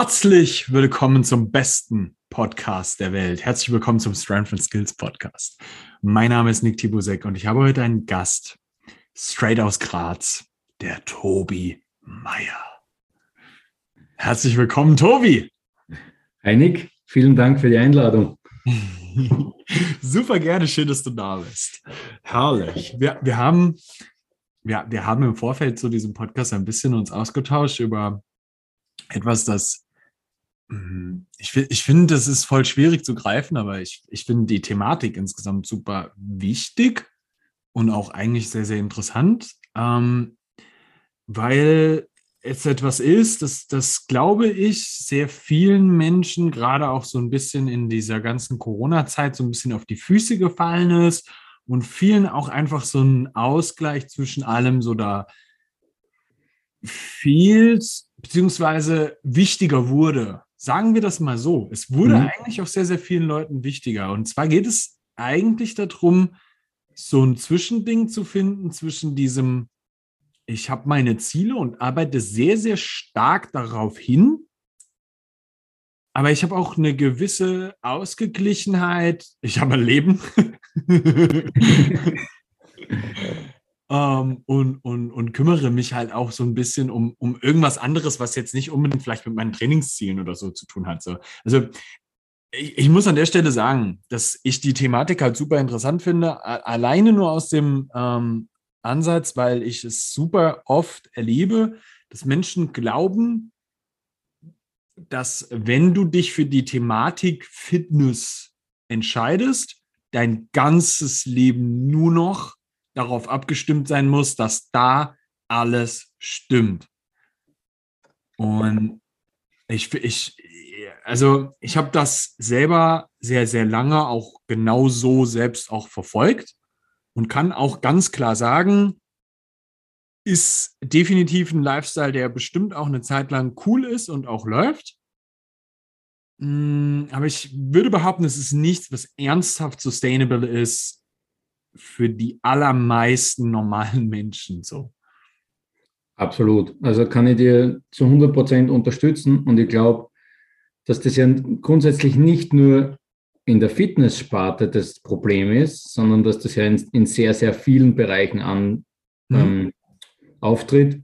Herzlich willkommen zum besten Podcast der Welt. Herzlich willkommen zum Strength and Skills Podcast. Mein Name ist Nick Tibusek und ich habe heute einen Gast, straight aus Graz, der Tobi Meier. Herzlich willkommen, Tobi. Hi Nick, vielen Dank für die Einladung. Super gerne, schön, dass du da bist. Herrlich. Wir, wir, haben, wir, wir haben im Vorfeld zu diesem Podcast ein bisschen uns ausgetauscht über etwas, das ich, ich finde, das ist voll schwierig zu greifen, aber ich, ich finde die Thematik insgesamt super wichtig und auch eigentlich sehr, sehr interessant, ähm, weil es etwas ist, das, das glaube ich, sehr vielen Menschen, gerade auch so ein bisschen in dieser ganzen Corona-Zeit, so ein bisschen auf die Füße gefallen ist und vielen auch einfach so ein Ausgleich zwischen allem so da viel beziehungsweise wichtiger wurde. Sagen wir das mal so. Es wurde mhm. eigentlich auch sehr, sehr vielen Leuten wichtiger. Und zwar geht es eigentlich darum, so ein Zwischending zu finden zwischen diesem, ich habe meine Ziele und arbeite sehr, sehr stark darauf hin. Aber ich habe auch eine gewisse Ausgeglichenheit. Ich habe ein Leben. ähm, und, und, und kümmere mich halt auch so ein bisschen um, um irgendwas anderes, was jetzt nicht unbedingt vielleicht mit meinen Trainingszielen oder so zu tun hat. So. Also ich, ich muss an der Stelle sagen, dass ich die Thematik halt super interessant finde, alleine nur aus dem ähm, Ansatz, weil ich es super oft erlebe, dass Menschen glauben, dass wenn du dich für die Thematik Fitness entscheidest, dein ganzes Leben nur noch darauf abgestimmt sein muss, dass da alles stimmt. Und ich, ich also ich habe das selber sehr, sehr lange auch genau so selbst auch verfolgt und kann auch ganz klar sagen, ist definitiv ein Lifestyle, der bestimmt auch eine Zeit lang cool ist und auch läuft. Mm, aber ich würde behaupten, es ist nichts, was ernsthaft sustainable ist für die allermeisten normalen Menschen so. Absolut. Also kann ich dir zu 100 Prozent unterstützen und ich glaube, dass das ja grundsätzlich nicht nur in der Fitnesssparte das Problem ist, sondern dass das ja in, in sehr, sehr vielen Bereichen an, mhm. ähm, auftritt,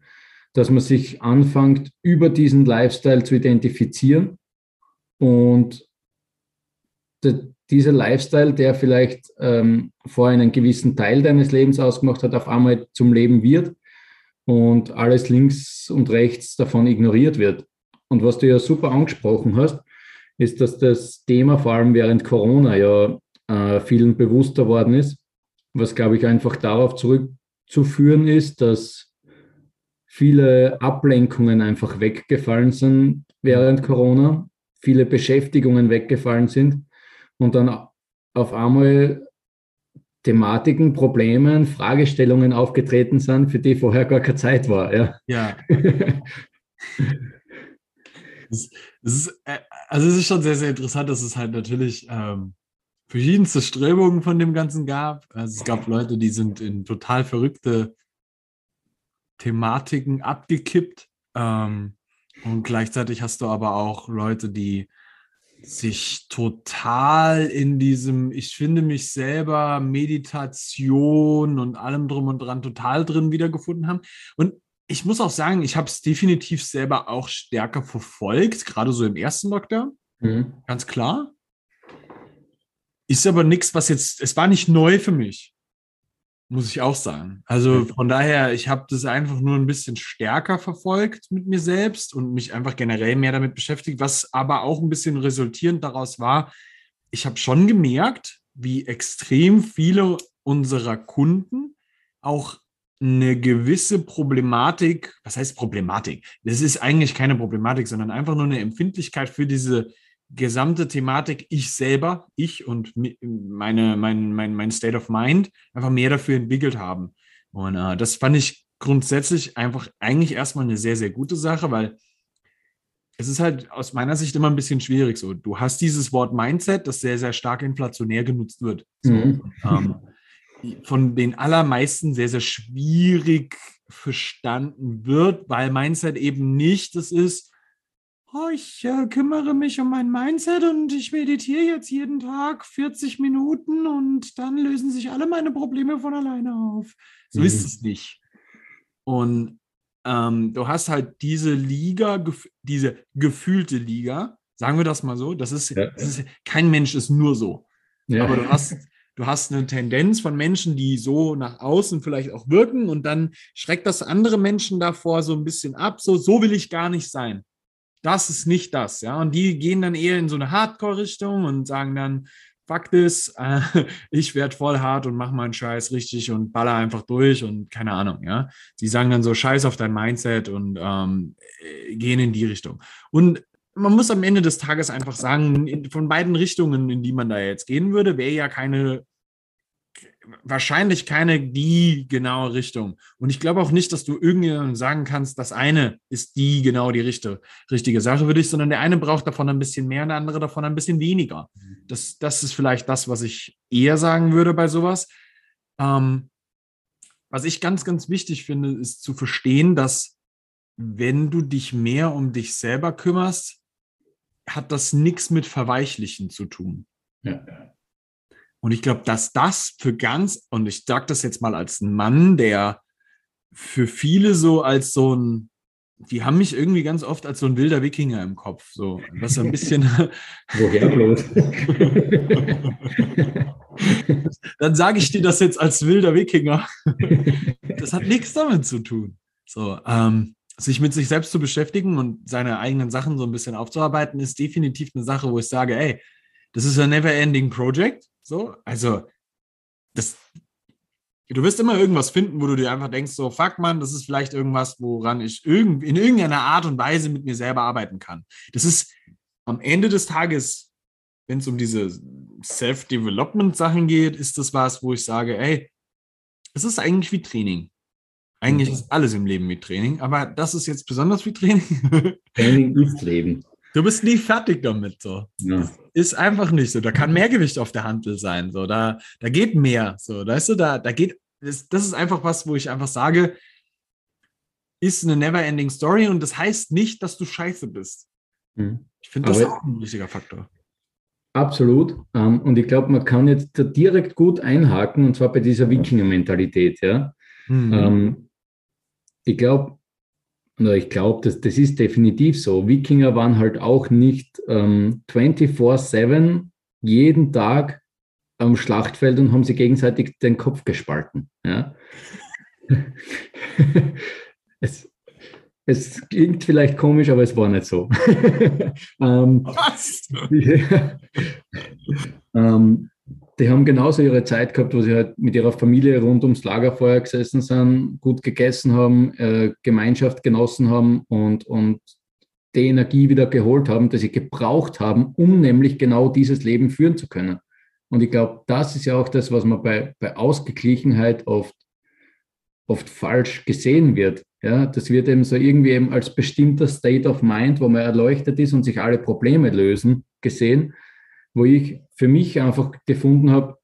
dass man sich anfängt, über diesen Lifestyle zu identifizieren und dieser Lifestyle, der vielleicht ähm, vorher einen gewissen Teil deines Lebens ausgemacht hat, auf einmal zum Leben wird und alles links und rechts davon ignoriert wird. Und was du ja super angesprochen hast, ist, dass das Thema vor allem während Corona ja äh, vielen bewusster worden ist, was glaube ich einfach darauf zurückzuführen ist, dass viele Ablenkungen einfach weggefallen sind während Corona, viele Beschäftigungen weggefallen sind und dann auf einmal Thematiken, Problemen, Fragestellungen aufgetreten sind, für die vorher gar keine Zeit war. Ja. ja. es, ist, äh, also es ist schon sehr, sehr interessant, dass es halt natürlich ähm, verschiedenste Strömungen von dem Ganzen gab. Also es gab Leute, die sind in total verrückte Thematiken abgekippt. Ähm, und gleichzeitig hast du aber auch Leute, die sich total in diesem, ich finde mich selber, Meditation und allem drum und dran total drin wiedergefunden haben. Und ich muss auch sagen, ich habe es definitiv selber auch stärker verfolgt, gerade so im ersten Lockdown. Mhm. Ganz klar. Ist aber nichts, was jetzt, es war nicht neu für mich muss ich auch sagen. Also von daher, ich habe das einfach nur ein bisschen stärker verfolgt mit mir selbst und mich einfach generell mehr damit beschäftigt, was aber auch ein bisschen resultierend daraus war. Ich habe schon gemerkt, wie extrem viele unserer Kunden auch eine gewisse Problematik, was heißt Problematik? Das ist eigentlich keine Problematik, sondern einfach nur eine Empfindlichkeit für diese gesamte Thematik, ich selber, ich und meine, mein, mein, mein State of Mind einfach mehr dafür entwickelt haben. Und äh, das fand ich grundsätzlich einfach eigentlich erstmal eine sehr, sehr gute Sache, weil es ist halt aus meiner Sicht immer ein bisschen schwierig. So, du hast dieses Wort Mindset, das sehr, sehr stark inflationär genutzt wird. So, mhm. ähm, von den allermeisten sehr, sehr schwierig verstanden wird, weil Mindset eben nicht das ist, oh, ich äh, kümmere mich um mein Mindset und ich meditiere jetzt jeden Tag 40 Minuten und dann lösen sich alle meine Probleme von alleine auf. So mhm. ist es nicht. Und ähm, du hast halt diese Liga, gef diese gefühlte Liga, sagen wir das mal so. Das ist, ja. das ist kein Mensch ist nur so. Ja. Aber du hast, du hast eine Tendenz von Menschen, die so nach außen vielleicht auch wirken und dann schreckt das andere Menschen davor so ein bisschen ab. So, so will ich gar nicht sein. Das ist nicht das, ja. Und die gehen dann eher in so eine Hardcore-Richtung und sagen dann, fuck this, äh, ich werde voll hart und mache meinen Scheiß richtig und baller einfach durch und keine Ahnung, ja. Sie sagen dann so, scheiß auf dein Mindset und ähm, äh, gehen in die Richtung. Und man muss am Ende des Tages einfach sagen, in, von beiden Richtungen, in die man da jetzt gehen würde, wäre ja keine wahrscheinlich keine die genaue Richtung. Und ich glaube auch nicht, dass du irgendjemandem sagen kannst, das eine ist die genau die richtige, richtige Sache für dich, sondern der eine braucht davon ein bisschen mehr und der andere davon ein bisschen weniger. Das, das ist vielleicht das, was ich eher sagen würde bei sowas. Ähm, was ich ganz, ganz wichtig finde, ist zu verstehen, dass wenn du dich mehr um dich selber kümmerst, hat das nichts mit Verweichlichen zu tun. Ja. Und ich glaube, dass das für ganz, und ich sage das jetzt mal als Mann, der für viele so als so ein, die haben mich irgendwie ganz oft als so ein wilder Wikinger im Kopf, so was so ein bisschen. Woher bloß? Dann sage ich dir das jetzt als wilder Wikinger. das hat nichts damit zu tun. So, ähm, sich mit sich selbst zu beschäftigen und seine eigenen Sachen so ein bisschen aufzuarbeiten, ist definitiv eine Sache, wo ich sage, ey, das ist ein never-ending Project. So, also das, du wirst immer irgendwas finden, wo du dir einfach denkst, so, fuck man, das ist vielleicht irgendwas, woran ich irgend, in irgendeiner Art und Weise mit mir selber arbeiten kann. Das ist am Ende des Tages, wenn es um diese Self-Development-Sachen geht, ist das was, wo ich sage, ey, es ist eigentlich wie Training. Eigentlich mhm. ist alles im Leben wie Training, aber das ist jetzt besonders wie Training. Training ist Leben. Du bist nie fertig damit. So. Ja. Ist einfach nicht so. Da kann mehr Gewicht auf der Handel sein. So. Da, da geht mehr. So. Weißt du, da, da geht. Das, das ist einfach was, wo ich einfach sage, ist eine never-ending Story und das heißt nicht, dass du scheiße bist. Mhm. Ich finde das auch ein wichtiger Faktor. Absolut. Ähm, und ich glaube, man kann jetzt da direkt gut einhaken, und zwar bei dieser Wikinger-Mentalität. Ja? Mhm. Ähm, ich glaube, ich glaube, das, das ist definitiv so. Wikinger waren halt auch nicht ähm, 24-7 jeden Tag am Schlachtfeld und haben sich gegenseitig den Kopf gespalten. Ja? es, es klingt vielleicht komisch, aber es war nicht so. ähm, Was? ähm, die haben genauso ihre Zeit gehabt, wo sie halt mit ihrer Familie rund ums Lagerfeuer gesessen sind, gut gegessen haben, äh, Gemeinschaft genossen haben und, und die Energie wieder geholt haben, die sie gebraucht haben, um nämlich genau dieses Leben führen zu können. Und ich glaube, das ist ja auch das, was man bei, bei Ausgeglichenheit oft, oft falsch gesehen wird. Ja, das wird eben so irgendwie eben als bestimmter State of Mind, wo man erleuchtet ist und sich alle Probleme lösen, gesehen wo ich für mich einfach gefunden habe,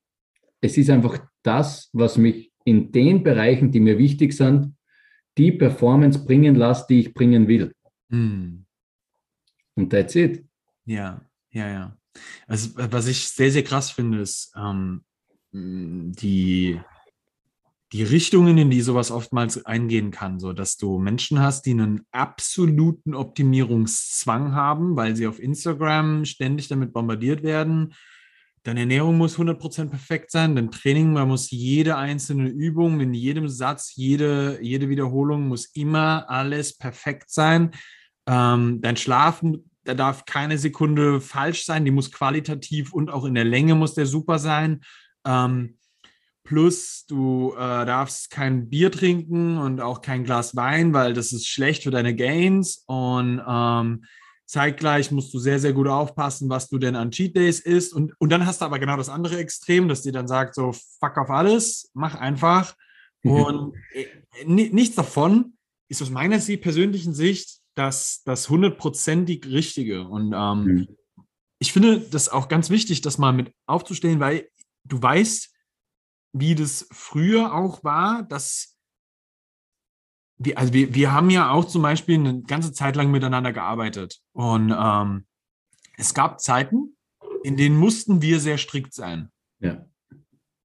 es ist einfach das, was mich in den Bereichen, die mir wichtig sind, die Performance bringen lässt, die ich bringen will. Mm. Und that's it. Ja, ja, ja. Also, was ich sehr, sehr krass finde, ist ähm, die, die Richtungen, in die sowas oftmals eingehen kann, so dass du Menschen hast, die einen absoluten Optimierungszwang haben, weil sie auf Instagram ständig damit bombardiert werden. Deine Ernährung muss 100% perfekt sein, dein Training, man muss jede einzelne Übung, in jedem Satz, jede, jede Wiederholung muss immer alles perfekt sein. Ähm, dein Schlaf, da darf keine Sekunde falsch sein, die muss qualitativ und auch in der Länge muss der super sein. Ähm, Plus, du äh, darfst kein Bier trinken und auch kein Glas Wein, weil das ist schlecht für deine Gains. Und ähm, zeitgleich musst du sehr, sehr gut aufpassen, was du denn an Cheat Days isst. Und, und dann hast du aber genau das andere Extrem, dass dir dann sagt, so, fuck auf alles, mach einfach. Mhm. Und äh, nichts davon ist aus meiner persönlichen Sicht das, das hundertprozentig Richtige. Und ähm, mhm. ich finde das auch ganz wichtig, das mal mit aufzustellen, weil du weißt, wie das früher auch war, dass wir, also wir, wir haben ja auch zum Beispiel eine ganze Zeit lang miteinander gearbeitet. Und ähm, es gab Zeiten, in denen mussten wir sehr strikt sein. Ja.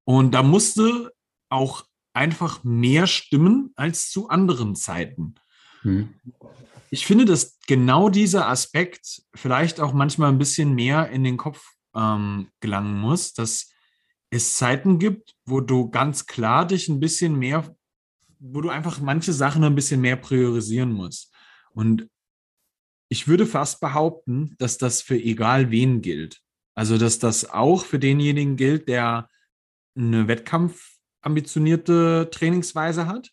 Und da musste auch einfach mehr stimmen als zu anderen Zeiten. Mhm. Ich finde, dass genau dieser Aspekt vielleicht auch manchmal ein bisschen mehr in den Kopf ähm, gelangen muss, dass es Zeiten gibt, wo du ganz klar dich ein bisschen mehr, wo du einfach manche Sachen ein bisschen mehr priorisieren musst. Und ich würde fast behaupten, dass das für egal wen gilt. Also, dass das auch für denjenigen gilt, der eine wettkampfambitionierte Trainingsweise hat.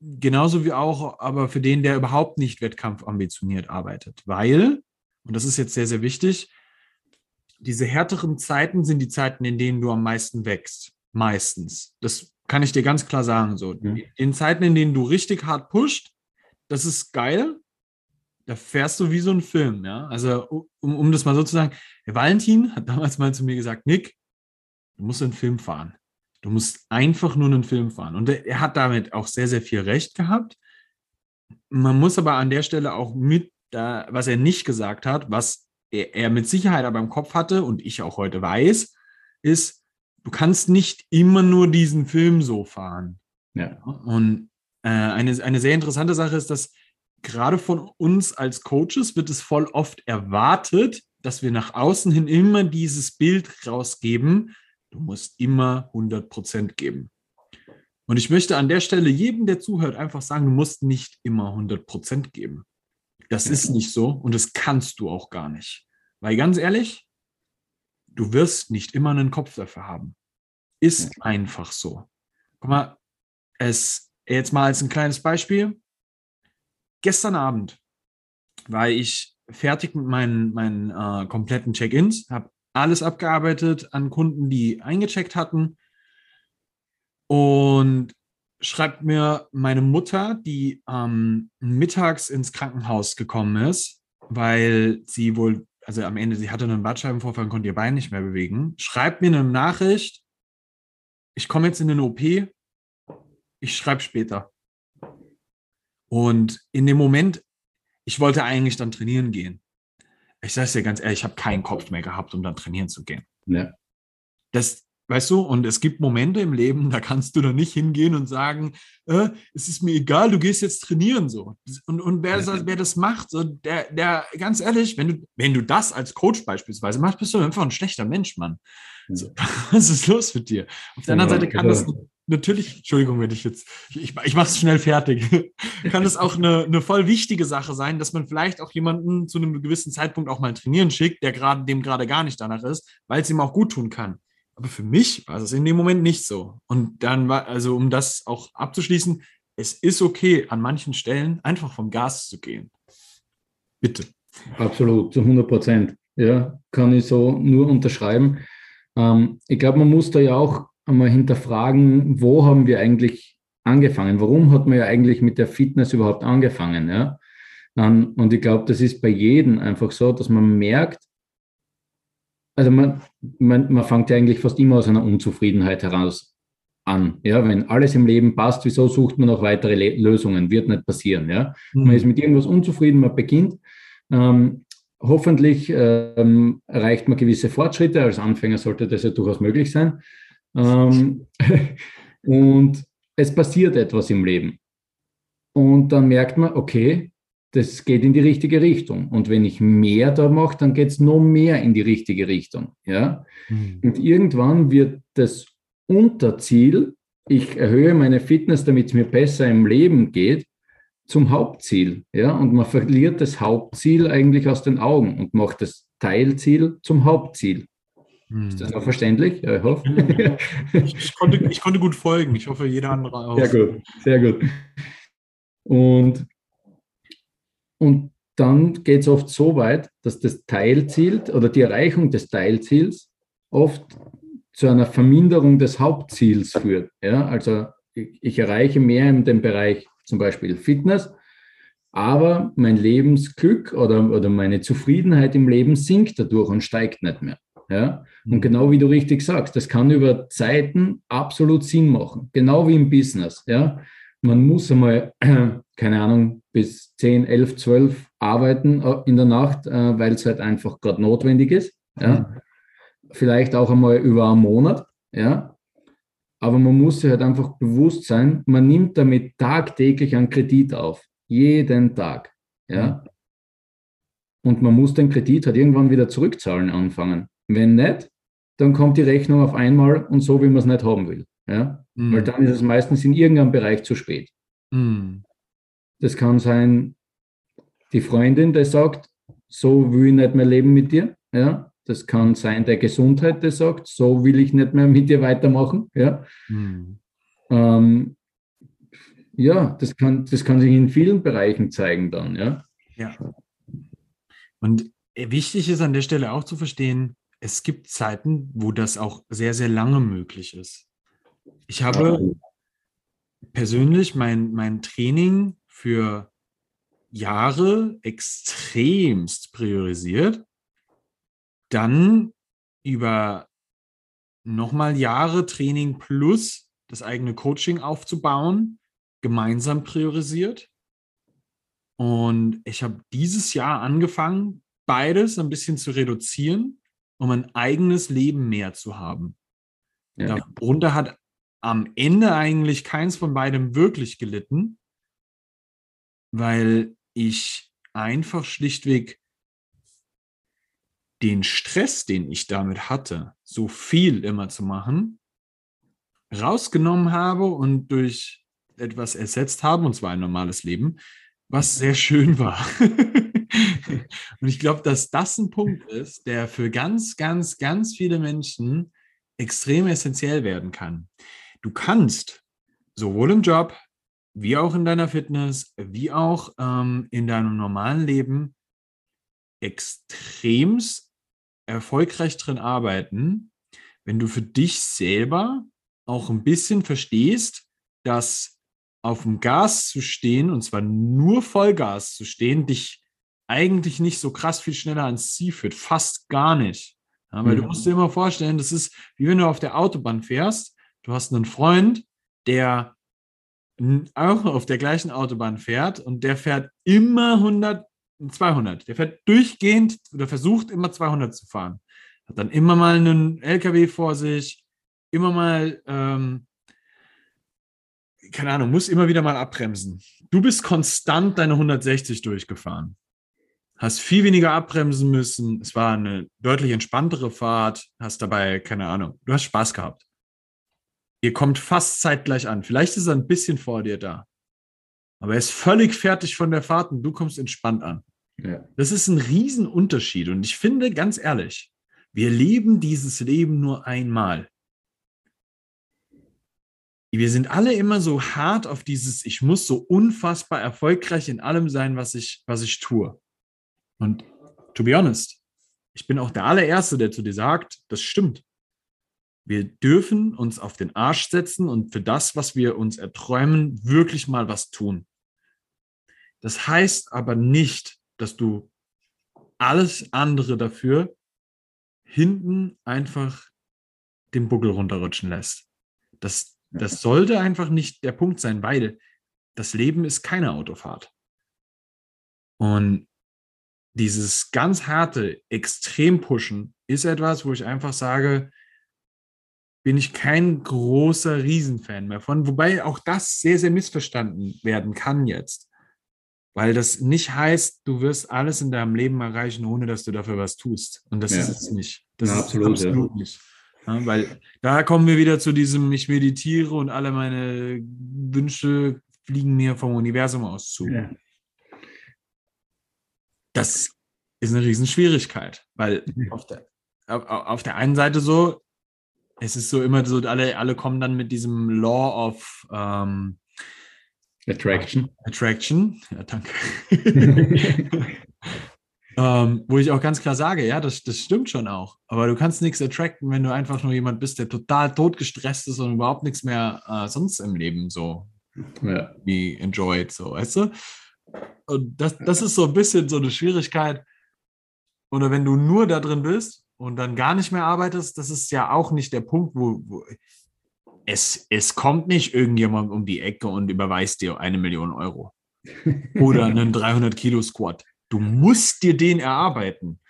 Genauso wie auch aber für den, der überhaupt nicht wettkampfambitioniert arbeitet. Weil, und das ist jetzt sehr, sehr wichtig, diese härteren Zeiten sind die Zeiten, in denen du am meisten wächst. Meistens. Das kann ich dir ganz klar sagen. So. Mhm. In Zeiten, in denen du richtig hart pusht, das ist geil. Da fährst du wie so ein Film, ja. Also, um, um das mal so zu sagen, der Valentin hat damals mal zu mir gesagt, Nick, du musst einen Film fahren. Du musst einfach nur einen Film fahren. Und er, hat damit auch sehr, sehr viel Recht gehabt. Man muss aber an der Stelle auch mit, da, was er nicht gesagt hat, was er, er mit Sicherheit aber im Kopf hatte und ich auch heute weiß, ist, du kannst nicht immer nur diesen Film so fahren. Ja. Und äh, eine, eine sehr interessante Sache ist, dass gerade von uns als Coaches wird es voll oft erwartet, dass wir nach außen hin immer dieses Bild rausgeben, du musst immer 100% geben. Und ich möchte an der Stelle jedem, der zuhört, einfach sagen, du musst nicht immer 100% geben. Das ist nicht so und das kannst du auch gar nicht. Weil ganz ehrlich, du wirst nicht immer einen Kopf dafür haben. Ist einfach so. Guck mal, es jetzt mal als ein kleines Beispiel. Gestern Abend war ich fertig mit meinen, meinen äh, kompletten Check-ins, habe alles abgearbeitet an Kunden, die eingecheckt hatten. Und schreibt mir meine Mutter, die ähm, mittags ins Krankenhaus gekommen ist, weil sie wohl, also am Ende, sie hatte einen Bandscheibenvorfall und konnte ihr Bein nicht mehr bewegen, schreibt mir eine Nachricht, ich komme jetzt in den OP, ich schreibe später. Und in dem Moment, ich wollte eigentlich dann trainieren gehen. Ich sage es dir ganz ehrlich, ich habe keinen Kopf mehr gehabt, um dann trainieren zu gehen. Ja. Das, weißt du, und es gibt Momente im Leben, da kannst du da nicht hingehen und sagen, äh, es ist mir egal, du gehst jetzt trainieren so. Und, und wer, das, wer das macht, so, der, der, ganz ehrlich, wenn du, wenn du das als Coach beispielsweise machst, bist du einfach ein schlechter Mensch, Mann. So, was ist los mit dir? Auf der anderen Ja, Seite kann also- das natürlich, Entschuldigung, wenn ich jetzt, ich, ich mache es schnell fertig, kann es auch eine, eine voll wichtige Sache sein, dass man vielleicht auch jemanden zu einem gewissen Zeitpunkt auch mal trainieren schickt, der gerade dem gerade gar nicht danach ist, weil es ihm auch gut tun kann. Aber für mich war es in dem Moment nicht so. Und dann war, also um das auch abzuschließen, es ist okay, an manchen Stellen einfach vom Gas zu gehen. Bitte. Absolut, zu 100 Prozent. Ja, kann ich so nur unterschreiben. Ähm, ich glaube, man muss da ja auch einmal hinterfragen, wo haben wir eigentlich angefangen? Warum hat man ja eigentlich mit der Fitness überhaupt angefangen? Ja? Ähm, und ich glaube, das ist bei jedem einfach so, dass man merkt, also man, man, man fängt ja eigentlich fast immer aus einer Unzufriedenheit heraus an. Ja, wenn alles im Leben passt, wieso sucht man noch weitere Le Lösungen? Wird nicht passieren. Ja, man ist mit irgendwas unzufrieden, man beginnt. Ähm, hoffentlich ähm, erreicht man gewisse Fortschritte. Als Anfänger sollte das ja durchaus möglich sein. Ähm, und es passiert etwas im Leben. Und dann merkt man, okay, das geht in die richtige Richtung. Und wenn ich mehr da mache, dann geht es noch mehr in die richtige Richtung. Ja? Mhm. Und irgendwann wird das Unterziel, ich erhöhe meine Fitness, damit es mir besser im Leben geht, zum Hauptziel. Ja? Und man verliert das Hauptziel eigentlich aus den Augen und macht das Teilziel zum Hauptziel. Ist das noch verständlich? Ja, ich hoffe. Ich, ich, konnte, ich konnte gut folgen. Ich hoffe, jeder andere auch. Sehr gut, sehr gut. Und, und dann geht es oft so weit, dass das Teilziel oder die Erreichung des Teilziels oft zu einer Verminderung des Hauptziels führt. Ja? Also ich, ich erreiche mehr in dem Bereich zum Beispiel Fitness, aber mein Lebensglück oder, oder meine Zufriedenheit im Leben sinkt dadurch und steigt nicht mehr. Ja? Und genau wie du richtig sagst, das kann über Zeiten absolut Sinn machen, genau wie im Business. Ja? Man muss einmal, keine Ahnung, bis 10, 11, 12 arbeiten äh, in der Nacht, äh, weil es halt einfach gerade notwendig ist. Ja? Mhm. Vielleicht auch einmal über einen Monat. Ja? Aber man muss sich halt einfach bewusst sein, man nimmt damit tagtäglich einen Kredit auf. Jeden Tag. Ja? Mhm. Und man muss den Kredit halt irgendwann wieder zurückzahlen anfangen. Wenn nicht, dann kommt die Rechnung auf einmal und so, wie man es nicht haben will. Ja? Mhm. Weil dann ist es meistens in irgendeinem Bereich zu spät. Mhm. Das kann sein, die Freundin, die sagt, so will ich nicht mehr leben mit dir. Ja? Das kann sein der Gesundheit, der sagt, so will ich nicht mehr mit dir weitermachen. Ja, mhm. ähm, ja das, kann, das kann sich in vielen Bereichen zeigen dann. Ja. ja. Und wichtig ist an der Stelle auch zu verstehen, es gibt Zeiten, wo das auch sehr, sehr lange möglich ist. Ich habe persönlich mein, mein Training für Jahre extremst priorisiert, dann über nochmal Jahre Training plus das eigene Coaching aufzubauen, gemeinsam priorisiert. Und ich habe dieses Jahr angefangen, beides ein bisschen zu reduzieren, um ein eigenes Leben mehr zu haben. Ja. Darunter hat am Ende eigentlich keins von beidem wirklich gelitten, weil ich einfach schlichtweg den Stress, den ich damit hatte, so viel immer zu machen, rausgenommen habe und durch etwas ersetzt habe, und zwar ein normales Leben, was sehr schön war. und ich glaube, dass das ein Punkt ist, der für ganz, ganz, ganz viele Menschen extrem essentiell werden kann. Du kannst sowohl im Job, wie auch in deiner Fitness, wie auch ähm, in deinem normalen Leben extremst erfolgreich drin arbeiten, wenn du für dich selber auch ein bisschen verstehst, dass auf dem Gas zu stehen, und zwar nur Vollgas zu stehen, dich eigentlich nicht so krass viel schneller ans Ziel führt. Fast gar nicht. Ja, weil mhm. du musst dir immer vorstellen, das ist wie wenn du auf der Autobahn fährst. Du hast einen Freund, der auch auf der gleichen Autobahn fährt und der fährt immer 100, 200. Der fährt durchgehend oder versucht immer 200 zu fahren. Hat dann immer mal einen LKW vor sich, immer mal, ähm, keine Ahnung, muss immer wieder mal abbremsen. Du bist konstant deine 160 durchgefahren. Hast viel weniger abbremsen müssen. Es war eine deutlich entspanntere Fahrt. Hast dabei, keine Ahnung, du hast Spaß gehabt. Ihr kommt fast zeitgleich an. Vielleicht ist er ein bisschen vor dir da. Aber er ist völlig fertig von der Fahrt und du kommst entspannt an. Ja. Das ist ein Riesenunterschied. Und ich finde, ganz ehrlich, wir leben dieses Leben nur einmal. Wir sind alle immer so hart auf dieses, ich muss so unfassbar erfolgreich in allem sein, was ich, was ich tue. Und to be honest, ich bin auch der allererste, der zu dir sagt, das stimmt. Wir dürfen uns auf den Arsch setzen und für das, was wir uns erträumen, wirklich mal was tun. Das heißt aber nicht, dass du alles andere dafür hinten einfach den Buckel runterrutschen lässt. Das, das sollte einfach nicht der Punkt sein, weil das Leben ist keine Autofahrt. Und dieses ganz harte Extrem-Pushen ist etwas, wo ich einfach sage, bin ich kein großer Riesenfan mehr von, wobei auch das sehr, sehr missverstanden werden kann jetzt. Weil das nicht heißt, du wirst alles in deinem Leben erreichen, ohne dass du dafür was tust. Und das ja. ist es nicht. Das ja, absolut, ist absolut ja. nicht. Weil da kommen wir wieder zu diesem, ich meditiere und alle meine Wünsche fliegen mir vom Universum aus zu. Das ist eine Riesenschwierigkeit, weil mhm. auf der, auf der einen Seite so, es ist so immer so, alle, alle kommen dann mit diesem Law of ähm, Attraction. Attraction, ja, danke. ähm, wo ich auch ganz klar sage, ja, das, das stimmt schon auch. Aber du kannst nichts attracten, wenn du einfach nur jemand bist, der total totgestresst ist und überhaupt nichts mehr äh, sonst im Leben so ja. wie enjoyed, so, weißt du? Und das, das ist so ein bisschen so eine Schwierigkeit. Oder wenn du nur da drin bist und dann gar nicht mehr arbeitest, das ist ja auch nicht der Punkt, wo, wo es, es kommt nicht irgendjemand um die Ecke und überweist dir eine Million Euro. Oder einen 300 Kilo Squat. Du musst dir den erarbeiten.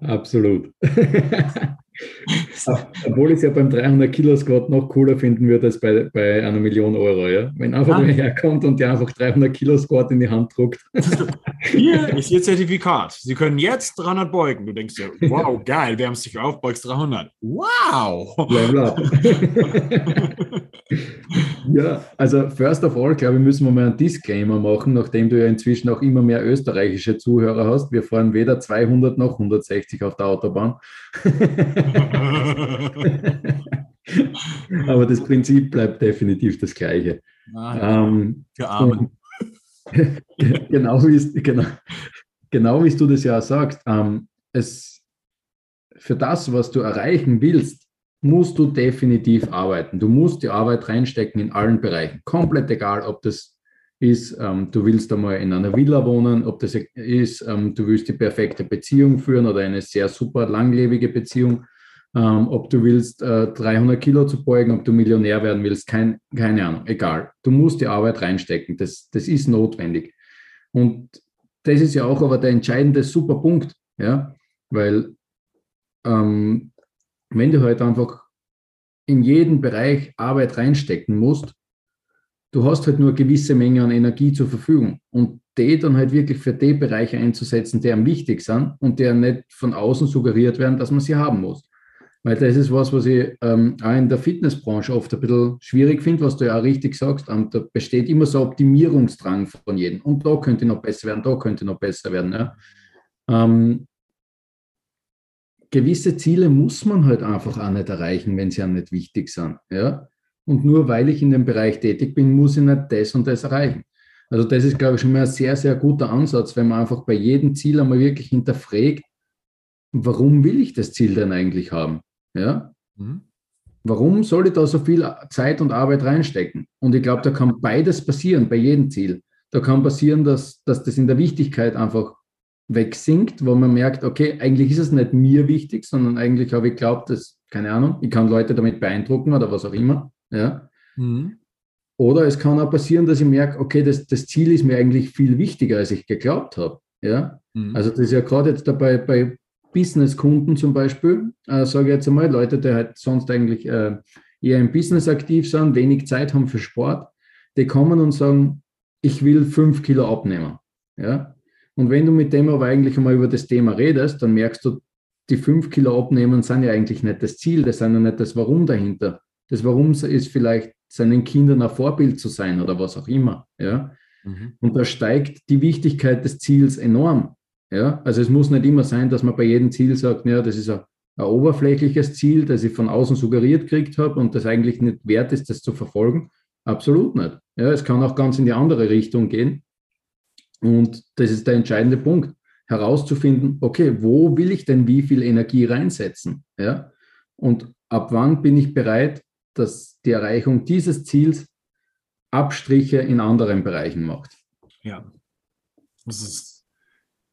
Absolut. Obwohl ich es ja beim 300 Kilo Squat noch cooler finden würde als bei, bei einer Million Euro. Ja? Wenn einfach ah. wer herkommt und dir einfach 300 Kilo Squat in die Hand druckt. Hier ist Ihr Zertifikat. Sie können jetzt 300 beugen. Du denkst dir, wow, geil, wir haben es sich auf, beugst 300. Wow! Up. ja, also first of all, glaube ich, müssen wir mal einen Disclaimer machen, nachdem du ja inzwischen auch immer mehr österreichische Zuhörer hast. Wir fahren weder 200 noch 160 auf der Autobahn. Aber das Prinzip bleibt definitiv das gleiche. Ah, ähm, genau, wie genau, genau wie du das ja sagst, ähm, es, für das, was du erreichen willst, musst du definitiv arbeiten. Du musst die Arbeit reinstecken in allen Bereichen. Komplett egal, ob das ist, ähm, du willst einmal in einer Villa wohnen, ob das ist, ähm, du willst die perfekte Beziehung führen oder eine sehr super langlebige Beziehung ähm, ob du willst, äh, 300 Kilo zu beugen, ob du Millionär werden willst, kein, keine Ahnung, egal. Du musst die Arbeit reinstecken, das, das ist notwendig. Und das ist ja auch aber der entscheidende super Punkt, ja, weil ähm, wenn du halt einfach in jeden Bereich Arbeit reinstecken musst, du hast halt nur gewisse Menge an Energie zur Verfügung und die dann halt wirklich für die Bereiche einzusetzen, die am wichtigsten sind und der nicht von außen suggeriert werden, dass man sie haben muss. Weil das ist was, was ich ähm, auch in der Fitnessbranche oft ein bisschen schwierig finde, was du ja auch richtig sagst. Ähm, da besteht immer so Optimierungsdrang von jedem. Und da könnte noch besser werden, da könnte noch besser werden. Ja. Ähm, gewisse Ziele muss man halt einfach auch nicht erreichen, wenn sie ja nicht wichtig sind. Ja. Und nur weil ich in dem Bereich tätig bin, muss ich nicht das und das erreichen. Also das ist, glaube ich, schon mal ein sehr, sehr guter Ansatz, wenn man einfach bei jedem Ziel einmal wirklich hinterfragt, warum will ich das Ziel denn eigentlich haben? Ja? Mhm. Warum soll ich da so viel Zeit und Arbeit reinstecken? Und ich glaube, da kann beides passieren bei jedem Ziel. Da kann passieren, dass, dass das in der Wichtigkeit einfach wegsinkt, wo man merkt, okay, eigentlich ist es nicht mir wichtig, sondern eigentlich habe ich glaubt, dass, keine Ahnung, ich kann Leute damit beeindrucken oder was auch immer. Ja? Mhm. Oder es kann auch passieren, dass ich merke, okay, das, das Ziel ist mir eigentlich viel wichtiger, als ich geglaubt habe. Ja? Mhm. Also das ist ja gerade jetzt dabei bei, Business-Kunden zum Beispiel, äh, sage ich jetzt einmal, Leute, die halt sonst eigentlich äh, eher im Business aktiv sind, wenig Zeit haben für Sport, die kommen und sagen, ich will fünf Kilo abnehmen. Ja? Und wenn du mit dem aber eigentlich einmal über das Thema redest, dann merkst du, die fünf Kilo abnehmen sind ja eigentlich nicht das Ziel, das sind ja nicht das Warum dahinter. Das Warum ist vielleicht, seinen Kindern ein Vorbild zu sein oder was auch immer. Ja? Mhm. Und da steigt die Wichtigkeit des Ziels enorm. Ja, also es muss nicht immer sein, dass man bei jedem Ziel sagt, ja, das ist ein, ein oberflächliches Ziel, das ich von außen suggeriert gekriegt habe und das eigentlich nicht wert ist, das zu verfolgen. Absolut nicht. Ja, es kann auch ganz in die andere Richtung gehen. Und das ist der entscheidende Punkt, herauszufinden, okay, wo will ich denn wie viel Energie reinsetzen? Ja? Und ab wann bin ich bereit, dass die Erreichung dieses Ziels Abstriche in anderen Bereichen macht? Ja, das ist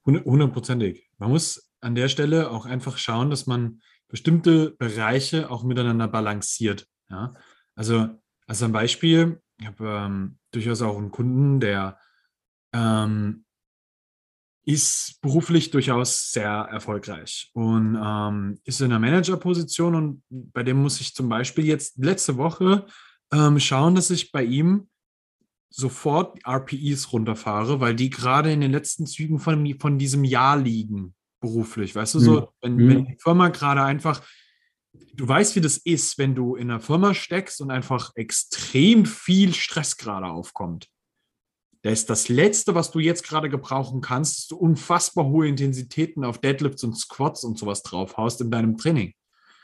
Hundertprozentig. Man muss an der Stelle auch einfach schauen, dass man bestimmte Bereiche auch miteinander balanciert. Ja? Also als ein Beispiel, ich habe ähm, durchaus auch einen Kunden, der ähm, ist beruflich durchaus sehr erfolgreich und ähm, ist in einer Managerposition und bei dem muss ich zum Beispiel jetzt letzte Woche ähm, schauen, dass ich bei ihm sofort RPEs runterfahre, weil die gerade in den letzten Zügen von, von diesem Jahr liegen, beruflich. Weißt du, so, mhm. wenn, mhm. wenn die Firma gerade einfach, du weißt, wie das ist, wenn du in einer Firma steckst und einfach extrem viel Stress gerade aufkommt. Das ist das Letzte, was du jetzt gerade gebrauchen kannst, dass du unfassbar hohe Intensitäten auf Deadlifts und Squats und sowas drauf haust in deinem Training.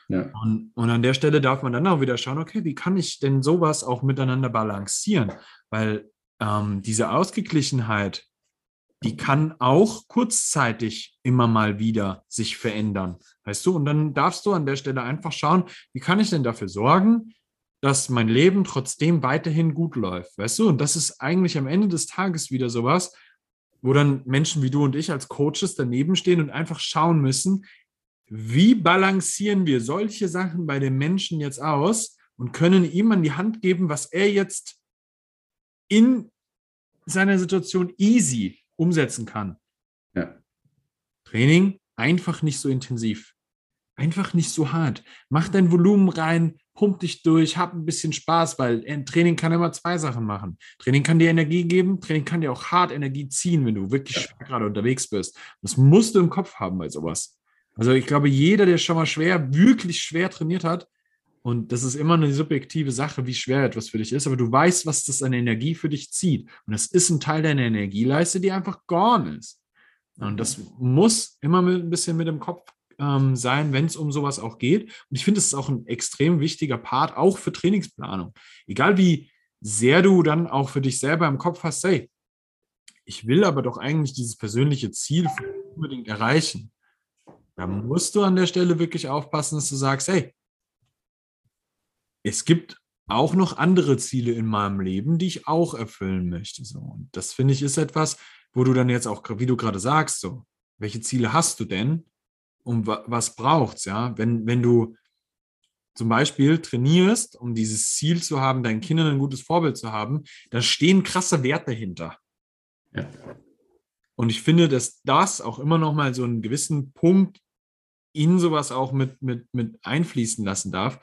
Ja. Und, und, an der Stelle darf man dann auch wieder schauen, okay, wie kann ich denn sowas auch miteinander balancieren? Weil ähm, diese Ausgeglichenheit, die kann auch kurzzeitig immer mal wieder sich verändern. Weißt du? Und dann darfst du an der Stelle einfach schauen, wie kann ich denn dafür sorgen, dass mein Leben trotzdem weiterhin gut läuft. Weißt du? Und das ist eigentlich am Ende des Tages wieder sowas, wo dann Menschen wie du und ich als Coaches daneben stehen und einfach schauen müssen, wie balancieren wir solche Sachen bei den Menschen jetzt aus, und können ihm an die Hand geben, was er jetzt in seiner Situation easy umsetzen kann. Ja. Training einfach nicht so intensiv. Einfach nicht so hart. Mach dein Volumen rein, pump dich durch, hab ein bisschen Spaß, weil ein Training kann immer zwei Sachen machen. Training kann dir Energie geben, Training kann dir auch hart Energie ziehen, wenn du wirklich schwer gerade unterwegs bist. Das musst du im Kopf haben bei sowas. Also ich glaube, jeder, der schon mal schwer, wirklich schwer trainiert hat, und das ist immer eine subjektive Sache, wie schwer etwas für dich ist, aber du weißt, was das an Energie für dich zieht. Und das ist ein Teil deiner Energieleiste, die einfach gone ist. Und das muss immer mit, ein bisschen mit dem Kopf ähm, sein, wenn es um sowas auch geht. Und ich finde, es ist auch ein extrem wichtiger Part, auch für Trainingsplanung. Egal wie sehr du dann auch für dich selber im Kopf hast, hey, ich will aber doch eigentlich dieses persönliche Ziel unbedingt erreichen. Da musst du an der Stelle wirklich aufpassen, dass du sagst, hey, es gibt auch noch andere Ziele in meinem Leben, die ich auch erfüllen möchte. So. Und das finde ich ist etwas, wo du dann jetzt auch, wie du gerade sagst, so, welche Ziele hast du denn? Und was braucht es, ja? Wenn, wenn du zum Beispiel trainierst, um dieses Ziel zu haben, deinen Kindern ein gutes Vorbild zu haben, da stehen krasse Werte hinter. Ja. Und ich finde, dass das auch immer noch mal so einen gewissen Punkt in sowas auch mit, mit, mit einfließen lassen darf.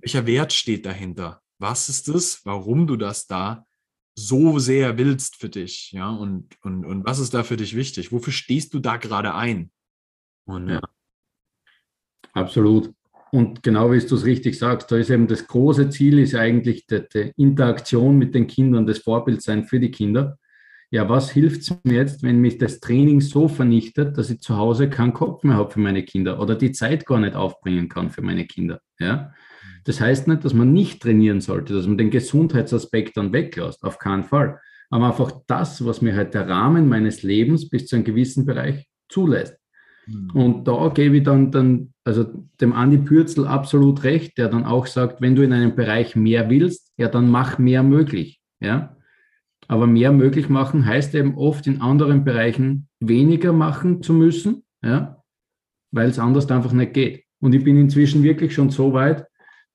Welcher Wert steht dahinter? Was ist es? Warum du das da so sehr willst für dich? Ja, und, und, und was ist da für dich wichtig? Wofür stehst du da gerade ein? Und, ja. Absolut. Und genau wie du es richtig sagst, da ist eben das große Ziel, ist eigentlich die, die Interaktion mit den Kindern, das Vorbildsein für die Kinder. Ja, was hilft es mir jetzt, wenn mich das Training so vernichtet, dass ich zu Hause keinen Kopf mehr habe für meine Kinder oder die Zeit gar nicht aufbringen kann für meine Kinder? Ja? Das heißt nicht, dass man nicht trainieren sollte, dass man den Gesundheitsaspekt dann weglässt, auf keinen Fall. Aber einfach das, was mir halt der Rahmen meines Lebens bis zu einem gewissen Bereich zulässt. Mhm. Und da gebe ich dann, dann also dem Andi Pürzel absolut recht, der dann auch sagt, wenn du in einem Bereich mehr willst, ja, dann mach mehr möglich. Ja? Aber mehr möglich machen heißt eben oft in anderen Bereichen weniger machen zu müssen, ja? weil es anders einfach nicht geht. Und ich bin inzwischen wirklich schon so weit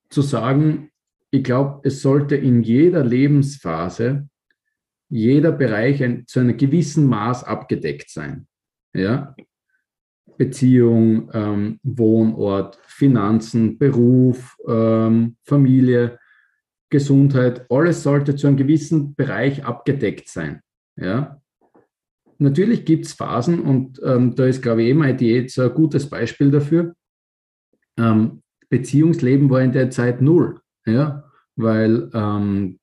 zu sagen, ich glaube, es sollte in jeder Lebensphase jeder Bereich ein, zu einem gewissen Maß abgedeckt sein. Ja? Beziehung, ähm, Wohnort, Finanzen, Beruf, ähm, Familie, Gesundheit, alles sollte zu einem gewissen Bereich abgedeckt sein. Ja? Natürlich gibt es Phasen und ähm, da ist, glaube ich, eben Diät so ein gutes Beispiel dafür. Ähm, Beziehungsleben war in der Zeit null, ja? weil ähm,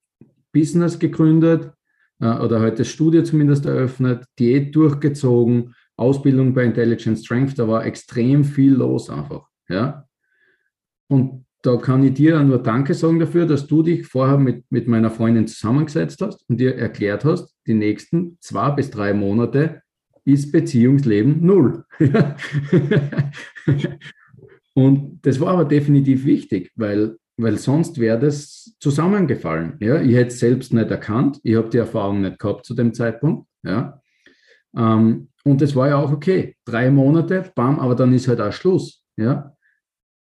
Business gegründet äh, oder heute das Studio zumindest eröffnet, Diät durchgezogen, Ausbildung bei Intelligent Strength, da war extrem viel los einfach. Ja? Und da kann ich dir nur Danke sagen dafür, dass du dich vorher mit, mit meiner Freundin zusammengesetzt hast und dir erklärt hast, die nächsten zwei bis drei Monate ist Beziehungsleben null. und das war aber definitiv wichtig, weil, weil sonst wäre das zusammengefallen. Ja? Ich hätte es selbst nicht erkannt, ich habe die Erfahrung nicht gehabt zu dem Zeitpunkt. Ja? Ähm, und das war ja auch okay. Drei Monate, bam, aber dann ist halt auch Schluss. Ja?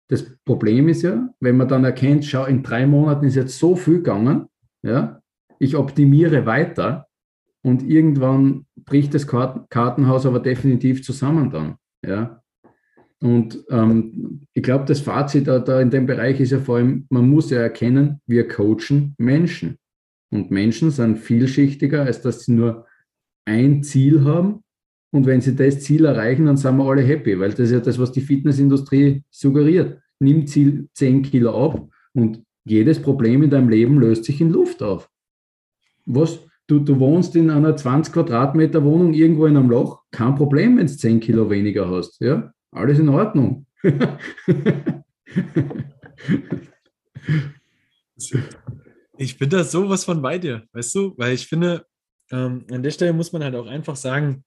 Das Problem ist ja, wenn man dann erkennt, schau, in drei Monaten ist jetzt so viel gegangen, ja, ich optimiere weiter und irgendwann bricht das Kartenhaus aber definitiv zusammen dann. Ja? Und ähm, ich glaube, das Fazit da, da in dem Bereich ist ja vor allem, man muss ja erkennen, wir coachen Menschen. Und Menschen sind vielschichtiger, als dass sie nur ein Ziel haben und wenn sie das Ziel erreichen, dann sind wir alle happy, weil das ist ja das, was die Fitnessindustrie suggeriert. Nimm Ziel 10 Kilo ab und jedes Problem in deinem Leben löst sich in Luft auf. Was? Du, du wohnst in einer 20 Quadratmeter Wohnung irgendwo in einem Loch, kein Problem, wenn du 10 Kilo weniger hast. Ja? Alles in Ordnung. ich bin da sowas von bei dir, weißt du? Weil ich finde, ähm, an der Stelle muss man halt auch einfach sagen,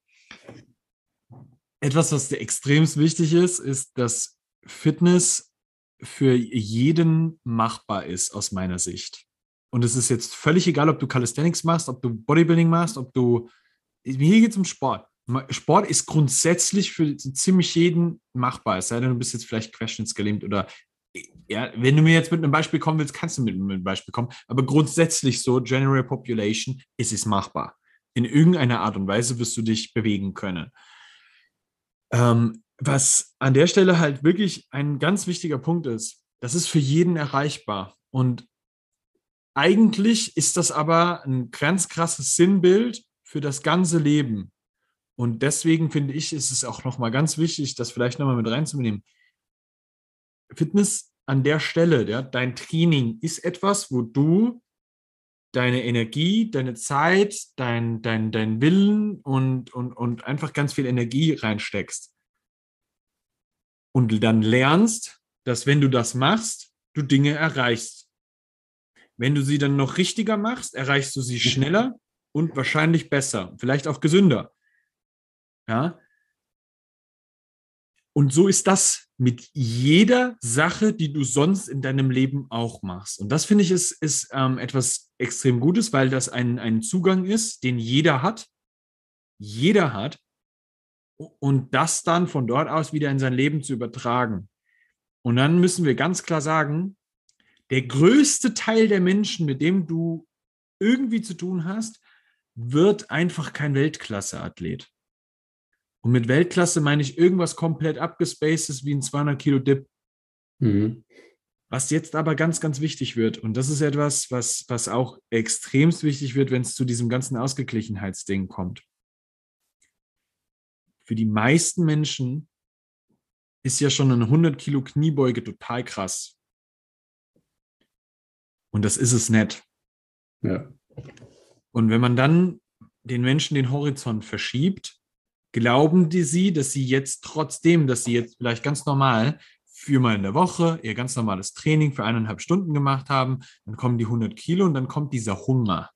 etwas, was extrem wichtig ist, ist, dass Fitness für jeden machbar ist, aus meiner Sicht. Und es ist jetzt völlig egal, ob du Calisthenics machst, ob du Bodybuilding machst, ob du. Hier geht es um Sport. Sport ist grundsätzlich für ziemlich jeden machbar, es sei denn, du bist jetzt vielleicht querschnittsgelähmt oder ja, wenn du mir jetzt mit einem Beispiel kommen willst, kannst du mit einem Beispiel kommen. Aber grundsätzlich so, General Population, ist es machbar. In irgendeiner Art und Weise wirst du dich bewegen können. Ähm, was an der Stelle halt wirklich ein ganz wichtiger Punkt ist, das ist für jeden erreichbar. Und eigentlich ist das aber ein ganz krasses Sinnbild für das ganze Leben. Und deswegen finde ich, ist es auch nochmal ganz wichtig, das vielleicht nochmal mit reinzunehmen. Fitness an der Stelle, ja, dein Training ist etwas, wo du deine Energie, deine Zeit, dein, dein, dein Willen und, und, und einfach ganz viel Energie reinsteckst. Und dann lernst, dass wenn du das machst, du Dinge erreichst. Wenn du sie dann noch richtiger machst, erreichst du sie schneller und wahrscheinlich besser, vielleicht auch gesünder. Ja. Und so ist das mit jeder Sache, die du sonst in deinem Leben auch machst. Und das finde ich ist, ist ähm, etwas extrem Gutes, weil das ein, ein Zugang ist, den jeder hat. Jeder hat. Und das dann von dort aus wieder in sein Leben zu übertragen. Und dann müssen wir ganz klar sagen, der größte Teil der Menschen, mit dem du irgendwie zu tun hast, wird einfach kein Weltklasse-Athlet. Und mit Weltklasse meine ich irgendwas komplett abgespacedes wie ein 200 Kilo Dip. Mhm. Was jetzt aber ganz, ganz wichtig wird, und das ist etwas, was, was auch extremst wichtig wird, wenn es zu diesem ganzen Ausgeglichenheitsding kommt. Für die meisten Menschen ist ja schon eine 100 Kilo Kniebeuge total krass. Und das ist es nicht. Ja. Und wenn man dann den Menschen den Horizont verschiebt, glauben die sie, dass sie jetzt trotzdem, dass sie jetzt vielleicht ganz normal viermal in der Woche ihr ganz normales Training für eineinhalb Stunden gemacht haben, dann kommen die 100 Kilo und dann kommt dieser Hunger.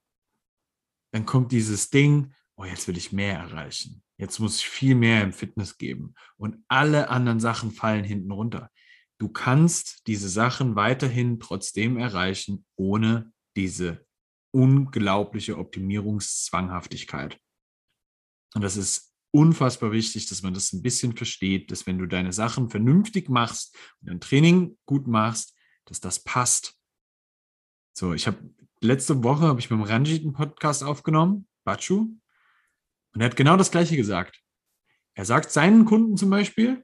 Dann kommt dieses Ding, oh, jetzt will ich mehr erreichen. Jetzt muss ich viel mehr im Fitness geben. Und alle anderen Sachen fallen hinten runter. Du kannst diese Sachen weiterhin trotzdem erreichen, ohne diese unglaubliche Optimierungszwanghaftigkeit. Und das ist unfassbar wichtig, dass man das ein bisschen versteht, dass wenn du deine Sachen vernünftig machst und dein Training gut machst, dass das passt. So, ich habe letzte Woche habe ich beim Ranjit einen Podcast aufgenommen, Bachu, und er hat genau das Gleiche gesagt. Er sagt seinen Kunden zum Beispiel,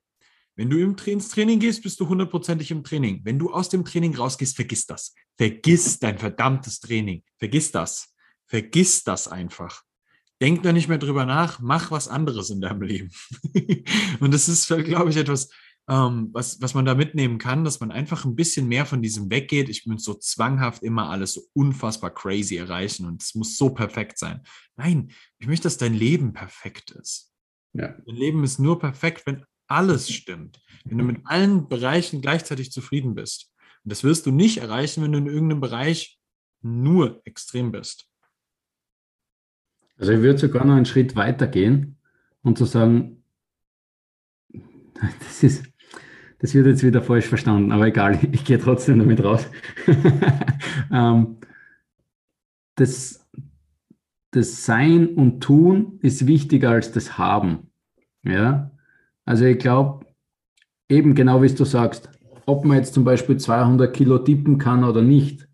wenn du ins Training gehst, bist du hundertprozentig im Training. Wenn du aus dem Training rausgehst, vergiss das. Vergiss dein verdammtes Training. Vergiss das. Vergiss das einfach denk da nicht mehr drüber nach, mach was anderes in deinem Leben. und das ist, glaube ich, etwas, ähm, was, was man da mitnehmen kann, dass man einfach ein bisschen mehr von diesem weggeht. Ich muss so zwanghaft immer alles so unfassbar crazy erreichen und es muss so perfekt sein. Nein, ich möchte, dass dein Leben perfekt ist. Ja. Dein Leben ist nur perfekt, wenn alles stimmt. Wenn du mit allen Bereichen gleichzeitig zufrieden bist. Und das wirst du nicht erreichen, wenn du in irgendeinem Bereich nur extrem bist. Also ich würde sogar noch einen Schritt weiter gehen und zu sagen, das ist, das wird jetzt wieder falsch verstanden, aber egal, ich gehe trotzdem damit raus. Ähm, das, das Sein und Tun ist wichtiger als das Haben. Ja? Also ich glaube, eben genau wie du sagst, ob man jetzt zum Beispiel 200 Kilo tippen kann oder nicht,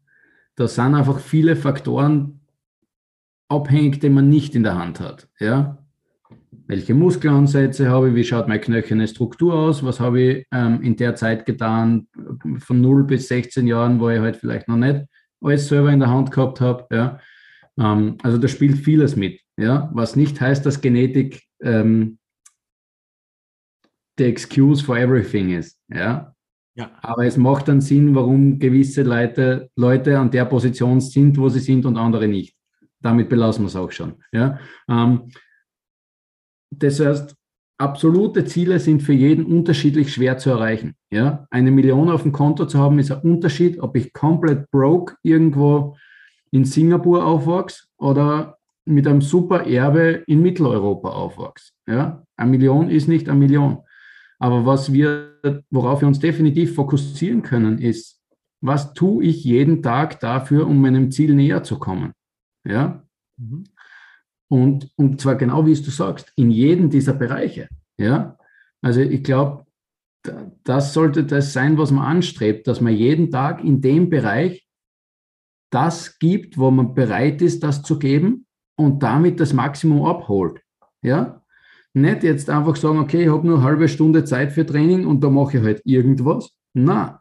da sind einfach viele Faktoren, abhängig, den man nicht in der Hand hat. Ja? Welche Muskelansätze habe ich? Wie schaut meine knöcherne Struktur aus? Was habe ich ähm, in der Zeit getan, von 0 bis 16 Jahren, wo ich halt vielleicht noch nicht alles selber in der Hand gehabt habe? Ja? Ähm, also da spielt vieles mit. Ja? Was nicht heißt, dass Genetik ähm, the excuse for everything ist. Ja? Ja. Aber es macht dann Sinn, warum gewisse Leute, Leute an der Position sind, wo sie sind und andere nicht damit belassen wir es auch schon. Ja? Ähm, das heißt, absolute Ziele sind für jeden unterschiedlich schwer zu erreichen. Ja? Eine Million auf dem Konto zu haben, ist ein Unterschied, ob ich komplett broke irgendwo in Singapur aufwachse oder mit einem super Erbe in Mitteleuropa aufwachse. Ja? Eine Million ist nicht eine Million. Aber was wir, worauf wir uns definitiv fokussieren können, ist, was tue ich jeden Tag dafür, um meinem Ziel näher zu kommen? Ja? Mhm. Und, und zwar genau wie es du sagst, in jedem dieser Bereiche. Ja? Also ich glaube, das sollte das sein, was man anstrebt, dass man jeden Tag in dem Bereich das gibt, wo man bereit ist, das zu geben und damit das Maximum abholt. Ja? Nicht jetzt einfach sagen, okay, ich habe nur eine halbe Stunde Zeit für Training und da mache ich halt irgendwas. Na,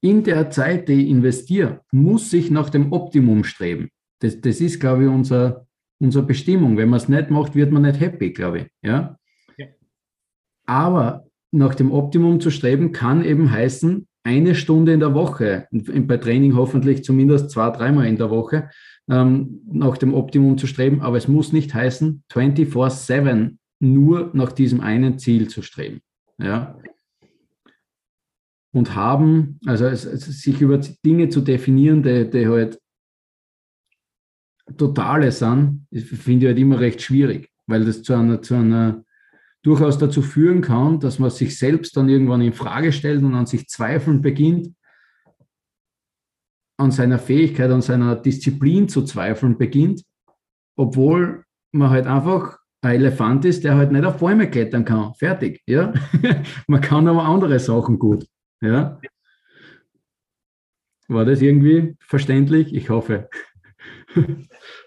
in der Zeit, die ich investiere, muss ich nach dem Optimum streben. Das, das ist, glaube ich, unser, unsere Bestimmung. Wenn man es nicht macht, wird man nicht happy, glaube ich. Ja? ja? Aber nach dem Optimum zu streben, kann eben heißen, eine Stunde in der Woche, bei Training hoffentlich zumindest zwei, dreimal in der Woche, ähm, nach dem Optimum zu streben. Aber es muss nicht heißen, 24-7 nur nach diesem einen Ziel zu streben. Ja? Und haben, also es, es, sich über Dinge zu definieren, die, die halt totale sind, finde ich halt immer recht schwierig, weil das zu einer, zu einer durchaus dazu führen kann, dass man sich selbst dann irgendwann in Frage stellt und an sich zweifeln beginnt, an seiner Fähigkeit, an seiner Disziplin zu zweifeln beginnt, obwohl man halt einfach ein Elefant ist, der halt nicht auf Bäume klettern kann. Fertig. Ja? man kann aber andere Sachen gut. Ja? War das irgendwie verständlich? Ich hoffe.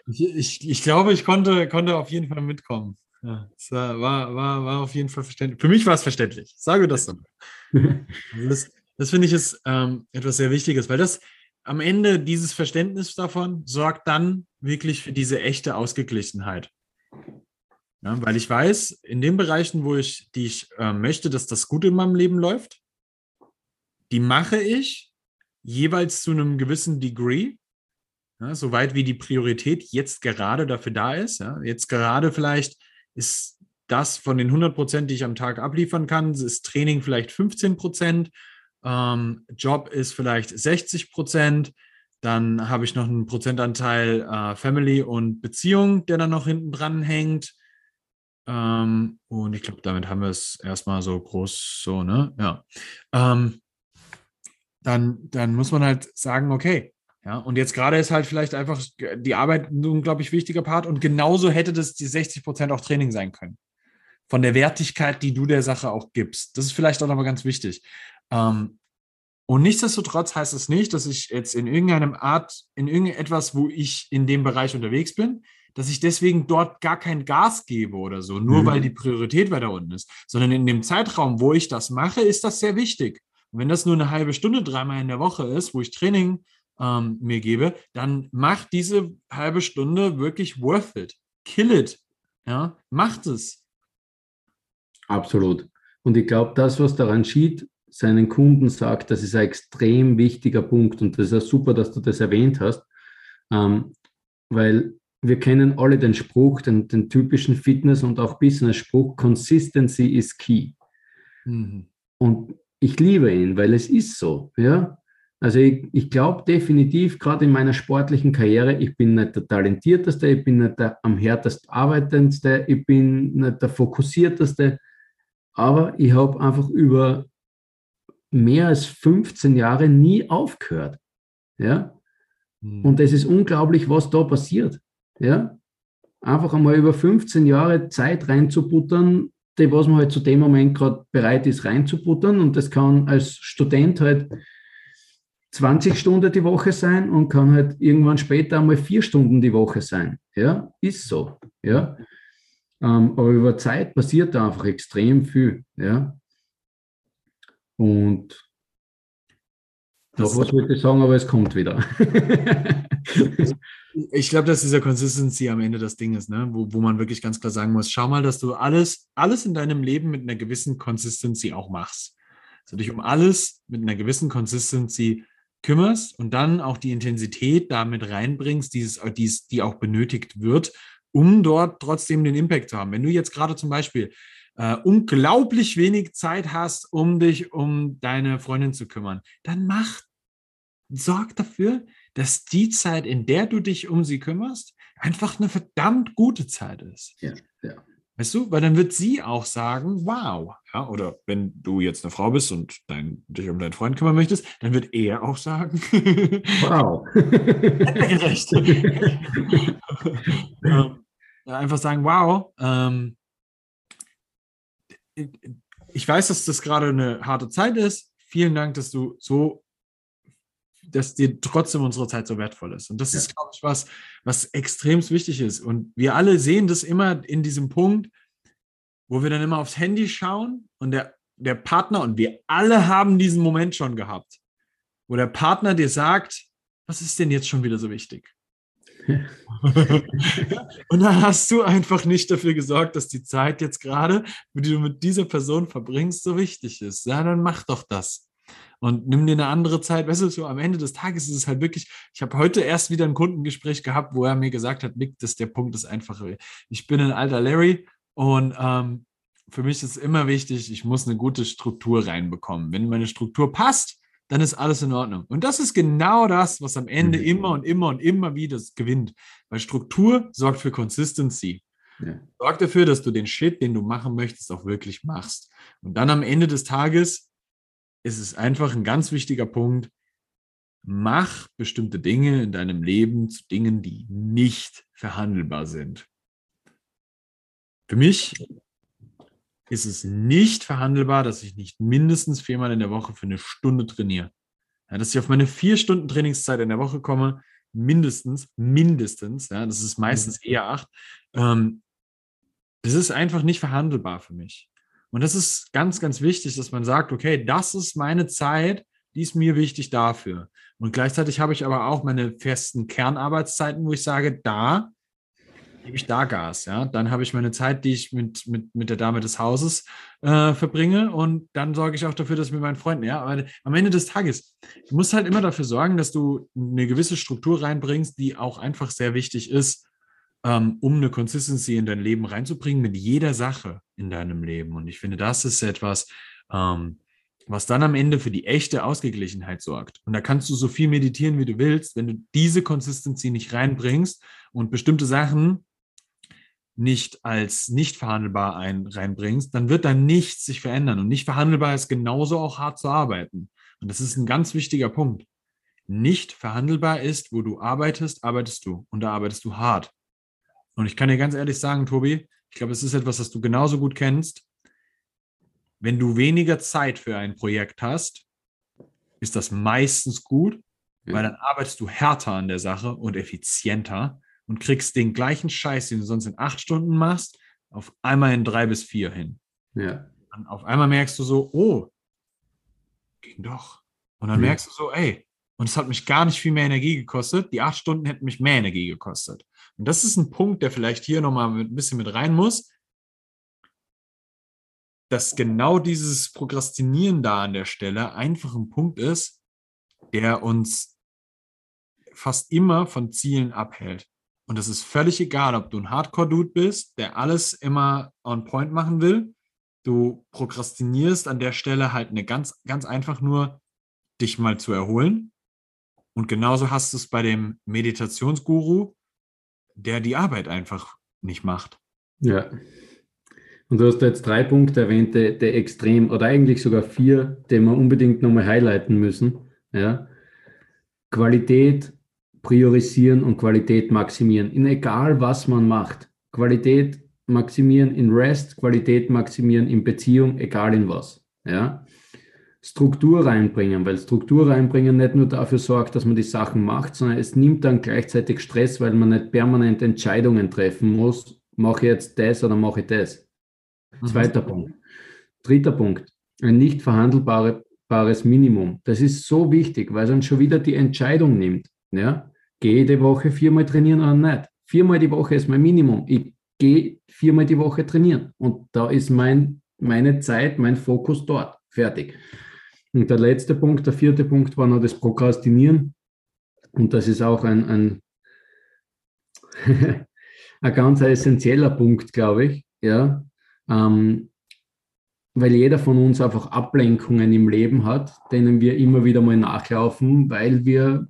Ich, ich, ich glaube, ich konnte, konnte auf jeden Fall mitkommen. Ja, es war, war, war, auf jeden Fall verständlich. Für mich war es verständlich. Sage das dann. Also das, das finde ich ist ähm, etwas sehr Wichtiges, weil das am Ende dieses Verständnis davon sorgt dann wirklich für diese echte Ausgeglichenheit. Ja, weil ich weiß, in den Bereichen, wo ich, die ich äh, möchte, dass das gut in meinem Leben läuft, die mache ich jeweils zu einem gewissen Degree ja, soweit wie die Priorität jetzt gerade dafür da ist. Ja. Jetzt gerade vielleicht ist das von den 100 Prozent, die ich am Tag abliefern kann, ist Training vielleicht 15 Prozent, ähm, Job ist vielleicht 60 Prozent, dann habe ich noch einen Prozentanteil äh, Family und Beziehung, der dann noch hinten dran hängt. Ähm, und ich glaube, damit haben wir es erstmal so groß, so, ne? Ja. Ähm, dann, dann muss man halt sagen, okay, ja, und jetzt gerade ist halt vielleicht einfach die Arbeit ein unglaublich wichtiger Part und genauso hätte das die 60 Prozent auch Training sein können. Von der Wertigkeit, die du der Sache auch gibst. Das ist vielleicht auch nochmal ganz wichtig. Ähm, und nichtsdestotrotz heißt es nicht, dass ich jetzt in irgendeinem Art, in irgendetwas, wo ich in dem Bereich unterwegs bin, dass ich deswegen dort gar kein Gas gebe oder so, nur mhm. weil die Priorität weiter unten ist, sondern in dem Zeitraum, wo ich das mache, ist das sehr wichtig. Und wenn das nur eine halbe Stunde dreimal in der Woche ist, wo ich Training ähm, mir gebe, dann macht diese halbe Stunde wirklich worth it. Kill it. Ja, macht es. Absolut. Und ich glaube, das, was daran Sheet seinen Kunden sagt, das ist ein extrem wichtiger Punkt. Und das ist ja super, dass du das erwähnt hast, ähm, weil wir kennen alle den Spruch, den, den typischen Fitness- und auch Business-Spruch, Consistency is key. Mhm. Und ich liebe ihn, weil es ist so. Ja? Also ich, ich glaube definitiv, gerade in meiner sportlichen Karriere, ich bin nicht der talentierteste, ich bin nicht der am härtest arbeitendste, ich bin nicht der fokussierteste, aber ich habe einfach über mehr als 15 Jahre nie aufgehört. Ja? Mhm. Und es ist unglaublich, was da passiert. Ja? Einfach einmal über 15 Jahre Zeit reinzubuttern, die, was man halt zu dem Moment gerade bereit ist reinzubuttern. Und das kann als Student halt 20 Stunden die Woche sein und kann halt irgendwann später einmal vier Stunden die Woche sein. Ja, ist so. Ja. Ähm, aber über Zeit passiert da einfach extrem viel. Ja. Und noch was wollte ich sagen, aber es kommt wieder. ich glaube, dass dieser Consistency am Ende das Ding ist, ne? wo, wo man wirklich ganz klar sagen muss, schau mal, dass du alles, alles in deinem Leben mit einer gewissen Consistency auch machst. Also dich um alles mit einer gewissen Consistency kümmerst und dann auch die Intensität damit reinbringst, dieses, dies, die auch benötigt wird, um dort trotzdem den Impact zu haben. Wenn du jetzt gerade zum Beispiel äh, unglaublich wenig Zeit hast, um dich um deine Freundin zu kümmern, dann mach, sorg dafür, dass die Zeit, in der du dich um sie kümmerst, einfach eine verdammt gute Zeit ist. Ja, ja. Weißt du, weil dann wird sie auch sagen, wow. Ja, oder wenn du jetzt eine Frau bist und dein, dich um deinen Freund kümmern möchtest, dann wird er auch sagen, wow. gerecht. ähm, einfach sagen, wow. Ähm, ich weiß, dass das gerade eine harte Zeit ist. Vielen Dank, dass du so, dass dir trotzdem unsere Zeit so wertvoll ist. Und das ja. ist, glaube ich, was, was extrem wichtig ist. Und wir alle sehen das immer in diesem Punkt, wo wir dann immer aufs Handy schauen und der, der Partner, und wir alle haben diesen Moment schon gehabt, wo der Partner dir sagt, was ist denn jetzt schon wieder so wichtig? und dann hast du einfach nicht dafür gesorgt, dass die Zeit jetzt gerade, die du mit dieser Person verbringst, so wichtig ist. Ja, dann mach doch das. Und nimm dir eine andere Zeit. Weißt du, so am Ende des Tages ist es halt wirklich, ich habe heute erst wieder ein Kundengespräch gehabt, wo er mir gesagt hat, Nick, das, der Punkt ist einfach, ich bin ein alter Larry und ähm, für mich ist immer wichtig, ich muss eine gute Struktur reinbekommen. Wenn meine Struktur passt, dann ist alles in Ordnung. Und das ist genau das, was am Ende mhm. immer und immer und immer wieder gewinnt. Weil Struktur sorgt für Consistency. Ja. Sorgt dafür, dass du den Shit, den du machen möchtest, auch wirklich machst. Und dann am Ende des Tages ist es einfach ein ganz wichtiger Punkt. Mach bestimmte Dinge in deinem Leben zu Dingen, die nicht verhandelbar sind. Für mich ist es nicht verhandelbar, dass ich nicht mindestens viermal in der Woche für eine Stunde trainiere. Ja, dass ich auf meine vier Stunden Trainingszeit in der Woche komme, mindestens, mindestens, ja, das ist meistens mhm. eher acht. Ähm, das ist einfach nicht verhandelbar für mich. Und das ist ganz, ganz wichtig, dass man sagt, okay, das ist meine Zeit, die ist mir wichtig dafür. Und gleichzeitig habe ich aber auch meine festen Kernarbeitszeiten, wo ich sage, da gebe ich da Gas. Ja? Dann habe ich meine Zeit, die ich mit, mit, mit der Dame des Hauses äh, verbringe und dann sorge ich auch dafür, dass mit meinen Freunden, ja, aber am Ende des Tages, du musst halt immer dafür sorgen, dass du eine gewisse Struktur reinbringst, die auch einfach sehr wichtig ist, ähm, um eine Consistency in dein Leben reinzubringen mit jeder Sache in deinem Leben. Und ich finde, das ist etwas, ähm, was dann am Ende für die echte Ausgeglichenheit sorgt. Und da kannst du so viel meditieren, wie du willst, wenn du diese Consistency nicht reinbringst und bestimmte Sachen nicht als nicht verhandelbar ein, reinbringst, dann wird da nichts sich verändern. Und nicht verhandelbar ist genauso auch hart zu arbeiten. Und das ist ein ganz wichtiger Punkt. Nicht verhandelbar ist, wo du arbeitest, arbeitest du. Und da arbeitest du hart. Und ich kann dir ganz ehrlich sagen, Tobi, ich glaube, es ist etwas, das du genauso gut kennst. Wenn du weniger Zeit für ein Projekt hast, ist das meistens gut, weil dann arbeitest du härter an der Sache und effizienter und kriegst den gleichen Scheiß, den du sonst in acht Stunden machst, auf einmal in drei bis vier hin. Ja. Und auf einmal merkst du so, oh, ging doch. Und dann ja. merkst du so, ey, und es hat mich gar nicht viel mehr Energie gekostet. Die acht Stunden hätten mich mehr Energie gekostet. Und das ist ein Punkt, der vielleicht hier nochmal ein bisschen mit rein muss, dass genau dieses Prokrastinieren da an der Stelle einfach ein Punkt ist, der uns fast immer von Zielen abhält. Und es ist völlig egal, ob du ein Hardcore-Dude bist, der alles immer on point machen will. Du prokrastinierst an der Stelle halt eine ganz, ganz einfach nur, dich mal zu erholen. Und genauso hast du es bei dem Meditationsguru, der die Arbeit einfach nicht macht. Ja. Und du hast jetzt drei Punkte erwähnt, die, die extrem, oder eigentlich sogar vier, die wir unbedingt nochmal highlighten müssen. Ja. Qualität, priorisieren und Qualität maximieren. In egal was man macht. Qualität maximieren in Rest, Qualität maximieren in Beziehung, egal in was. Ja? Struktur reinbringen, weil Struktur reinbringen nicht nur dafür sorgt, dass man die Sachen macht, sondern es nimmt dann gleichzeitig Stress, weil man nicht permanent Entscheidungen treffen muss. Mache ich jetzt das oder mache ich das? Mhm. Zweiter Punkt. Dritter Punkt. Ein nicht verhandelbares Minimum. Das ist so wichtig, weil es dann schon wieder die Entscheidung nimmt. Ja? Gehe die Woche viermal trainieren oder nicht? Viermal die Woche ist mein Minimum. Ich gehe viermal die Woche trainieren. Und da ist mein, meine Zeit, mein Fokus dort. Fertig. Und der letzte Punkt, der vierte Punkt war noch das Prokrastinieren. Und das ist auch ein, ein, ein ganz essentieller Punkt, glaube ich. Ja, ähm, weil jeder von uns einfach Ablenkungen im Leben hat, denen wir immer wieder mal nachlaufen, weil wir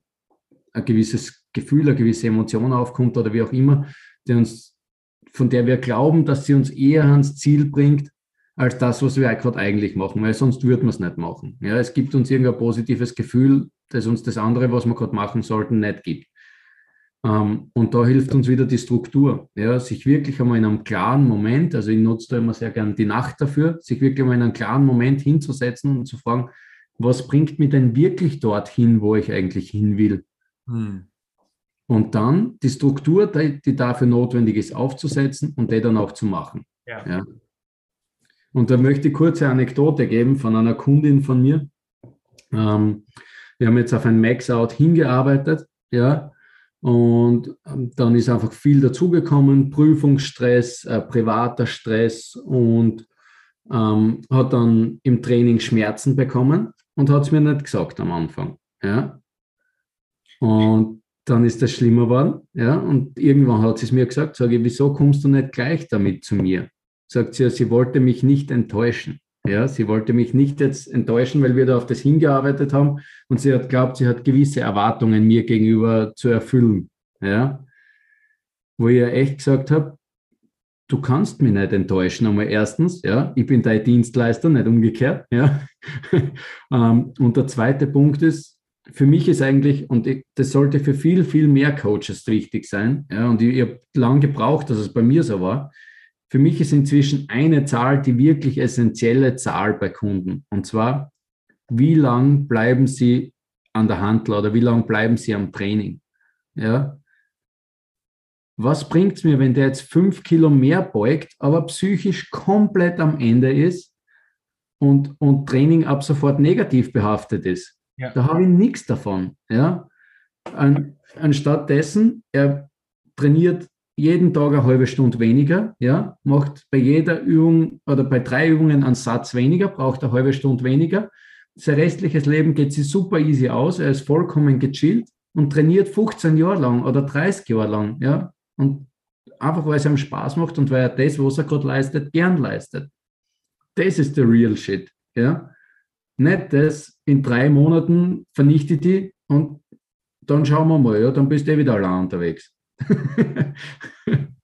ein gewisses Gefühl, eine gewisse Emotion aufkommt oder wie auch immer, die uns, von der wir glauben, dass sie uns eher ans Ziel bringt, als das, was wir gerade eigentlich machen, weil sonst würden wir es nicht machen. Ja, es gibt uns irgendein positives Gefühl, das uns das andere, was wir gerade machen sollten, nicht gibt. Ähm, und da hilft uns wieder die Struktur, ja, sich wirklich einmal in einem klaren Moment, also ich nutze da immer sehr gern die Nacht dafür, sich wirklich einmal in einem klaren Moment hinzusetzen und zu fragen, was bringt mich denn wirklich dorthin, wo ich eigentlich hin will? Hm. Und dann die Struktur, die, die, dafür notwendig ist, aufzusetzen und die dann auch zu machen. Ja. ja. Und da möchte ich kurze Anekdote geben von einer Kundin von mir. Ähm, wir haben jetzt auf ein Max-Out hingearbeitet, ja, und ähm, dann ist einfach viel dazugekommen, Prüfungsstress, äh, privater Stress und ähm, hat dann im Training Schmerzen bekommen und hat es mir nicht gesagt am Anfang. Ja. Und dann ist das schlimmer geworden. Ja. Und irgendwann hat sie es mir gesagt, sage ich, wieso kommst du nicht gleich damit zu mir? Sagt sie, sie wollte mich nicht enttäuschen. Ja, sie wollte mich nicht jetzt enttäuschen, weil wir da auf das hingearbeitet haben und sie hat glaubt, sie hat gewisse Erwartungen mir gegenüber zu erfüllen. Ja, wo ich ja echt gesagt habe, du kannst mich nicht enttäuschen. Einmal erstens, ja, ich bin dein Dienstleister, nicht umgekehrt. Ja. Ähm, und der zweite Punkt ist, für mich ist eigentlich, und das sollte für viel, viel mehr Coaches wichtig sein, ja, und ich, ich habe lange gebraucht, dass es bei mir so war, für mich ist inzwischen eine Zahl die wirklich essentielle Zahl bei Kunden. Und zwar, wie lang bleiben sie an der Handel oder wie lang bleiben sie am Training? Ja. Was bringt es mir, wenn der jetzt fünf Kilo mehr beugt, aber psychisch komplett am Ende ist und, und Training ab sofort negativ behaftet ist? Ja. Da habe ich nichts davon. Ja. An, anstatt dessen, er trainiert jeden Tag eine halbe Stunde weniger, ja, macht bei jeder Übung oder bei drei Übungen einen Satz weniger, braucht eine halbe Stunde weniger. Sein restliches Leben geht sich super easy aus, er ist vollkommen gechillt und trainiert 15 Jahre lang oder 30 Jahre lang, ja, und einfach weil es ihm Spaß macht und weil er das, was er gerade leistet, gern leistet. Das ist der real shit, ja. Nicht das, in drei Monaten vernichte ich die und dann schauen wir mal, ja, dann bist du eh wieder allein unterwegs. Bin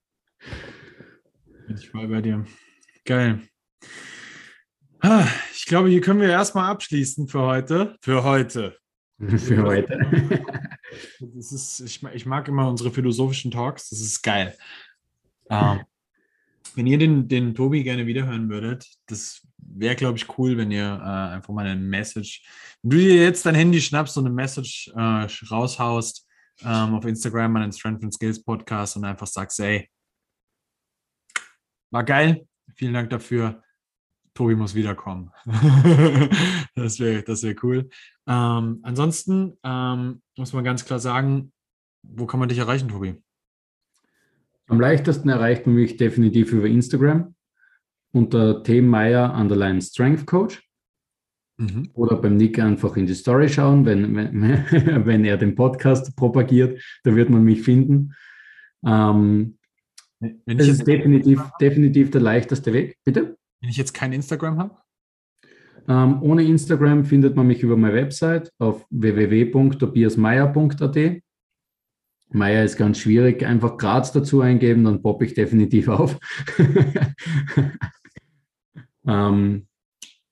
ich voll bei dir. Geil. Ah, ich glaube, hier können wir erstmal abschließen für heute. Für heute. Für heute. Das ist, ich, ich, mag immer unsere philosophischen Talks, das ist geil. Ähm, wenn ihr den, den Tobi gerne wiederhören würdet, das wäre, glaube ich, cool, wenn ihr äh, einfach mal eine Message, wenn du dir jetzt dein Handy schnappst und eine Message äh, raushaust, ähm, auf Instagram den Strength and Skills Podcast und einfach sagst, ey, war geil, vielen Dank dafür. Tobi muss wiederkommen. das wäre das wär cool. Ähm, ansonsten ähm, muss man ganz klar sagen, wo kann man dich erreichen, Tobi? Am leichtesten erreicht man mich definitiv über Instagram unter T. Meyer Underline Strength Coach. Mhm. Oder beim Nick einfach in die Story schauen, wenn, wenn, wenn er den Podcast propagiert, da wird man mich finden. Ähm, das ist definitiv, definitiv der leichteste Weg. Bitte? Wenn ich jetzt kein Instagram habe? Ähm, ohne Instagram findet man mich über meine Website auf www.tobiasmeier.at. Meier ist ganz schwierig, einfach Graz dazu eingeben, dann poppe ich definitiv auf. ähm,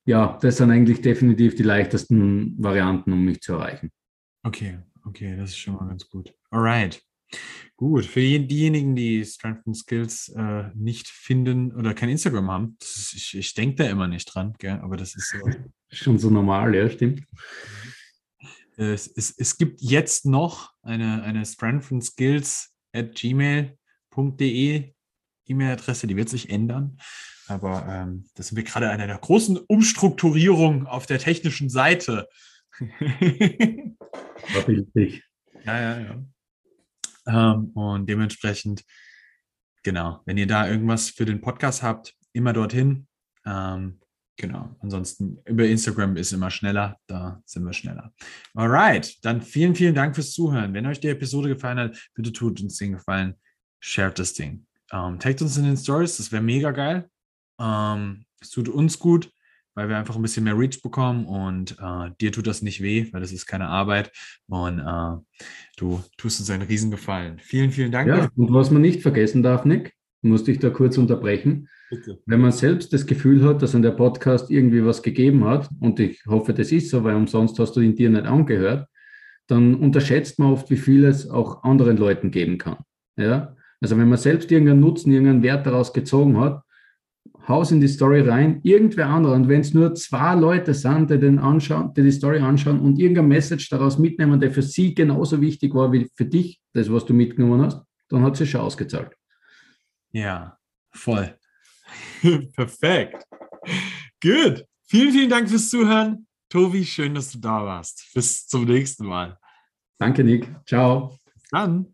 ja, das sind eigentlich definitiv die leichtesten Varianten, um mich zu erreichen. Okay, okay, das ist schon mal ganz gut. Alright. Gut, für diejenigen, die Strength and Skills äh, nicht finden oder kein Instagram haben, ist, ich, ich denke da immer nicht dran, gell? aber das ist so. Schon so normal, ja, stimmt. Es, es, es gibt jetzt noch eine, eine Strength and Skills at gmail.de E-Mail-Adresse, die wird sich ändern. Aber ähm, das sind wir gerade an einer großen Umstrukturierung auf der technischen Seite. Verbindlich. ja, ja, ja. Ähm, und dementsprechend, genau, wenn ihr da irgendwas für den Podcast habt, immer dorthin. Ähm, genau, ansonsten über Instagram ist immer schneller, da sind wir schneller. Alright, dann vielen, vielen Dank fürs Zuhören. Wenn euch die Episode gefallen hat, bitte tut uns den Gefallen, shared das Ding. Ähm, taggt uns in den Stories, das wäre mega geil. Ähm, es tut uns gut, weil wir einfach ein bisschen mehr Reach bekommen und äh, dir tut das nicht weh, weil das ist keine Arbeit und äh, du tust uns einen Riesengefallen. Vielen, vielen Dank. Ja, und was man nicht vergessen darf, Nick, musste ich da kurz unterbrechen. Bitte. Wenn man selbst das Gefühl hat, dass an der Podcast irgendwie was gegeben hat, und ich hoffe, das ist so, weil umsonst hast du ihn dir nicht angehört, dann unterschätzt man oft, wie viel es auch anderen Leuten geben kann. Ja? Also wenn man selbst irgendeinen Nutzen, irgendeinen Wert daraus gezogen hat, haus in die Story rein, irgendwer anderer. Und wenn es nur zwei Leute sind, die, den anschauen, die die Story anschauen und irgendein Message daraus mitnehmen, der für sie genauso wichtig war wie für dich, das, was du mitgenommen hast, dann hat es schon ausgezahlt. Ja, voll. Perfekt. Gut. Vielen, vielen Dank fürs Zuhören. Tobi, schön, dass du da warst. Bis zum nächsten Mal. Danke, Nick. Ciao. Bis dann.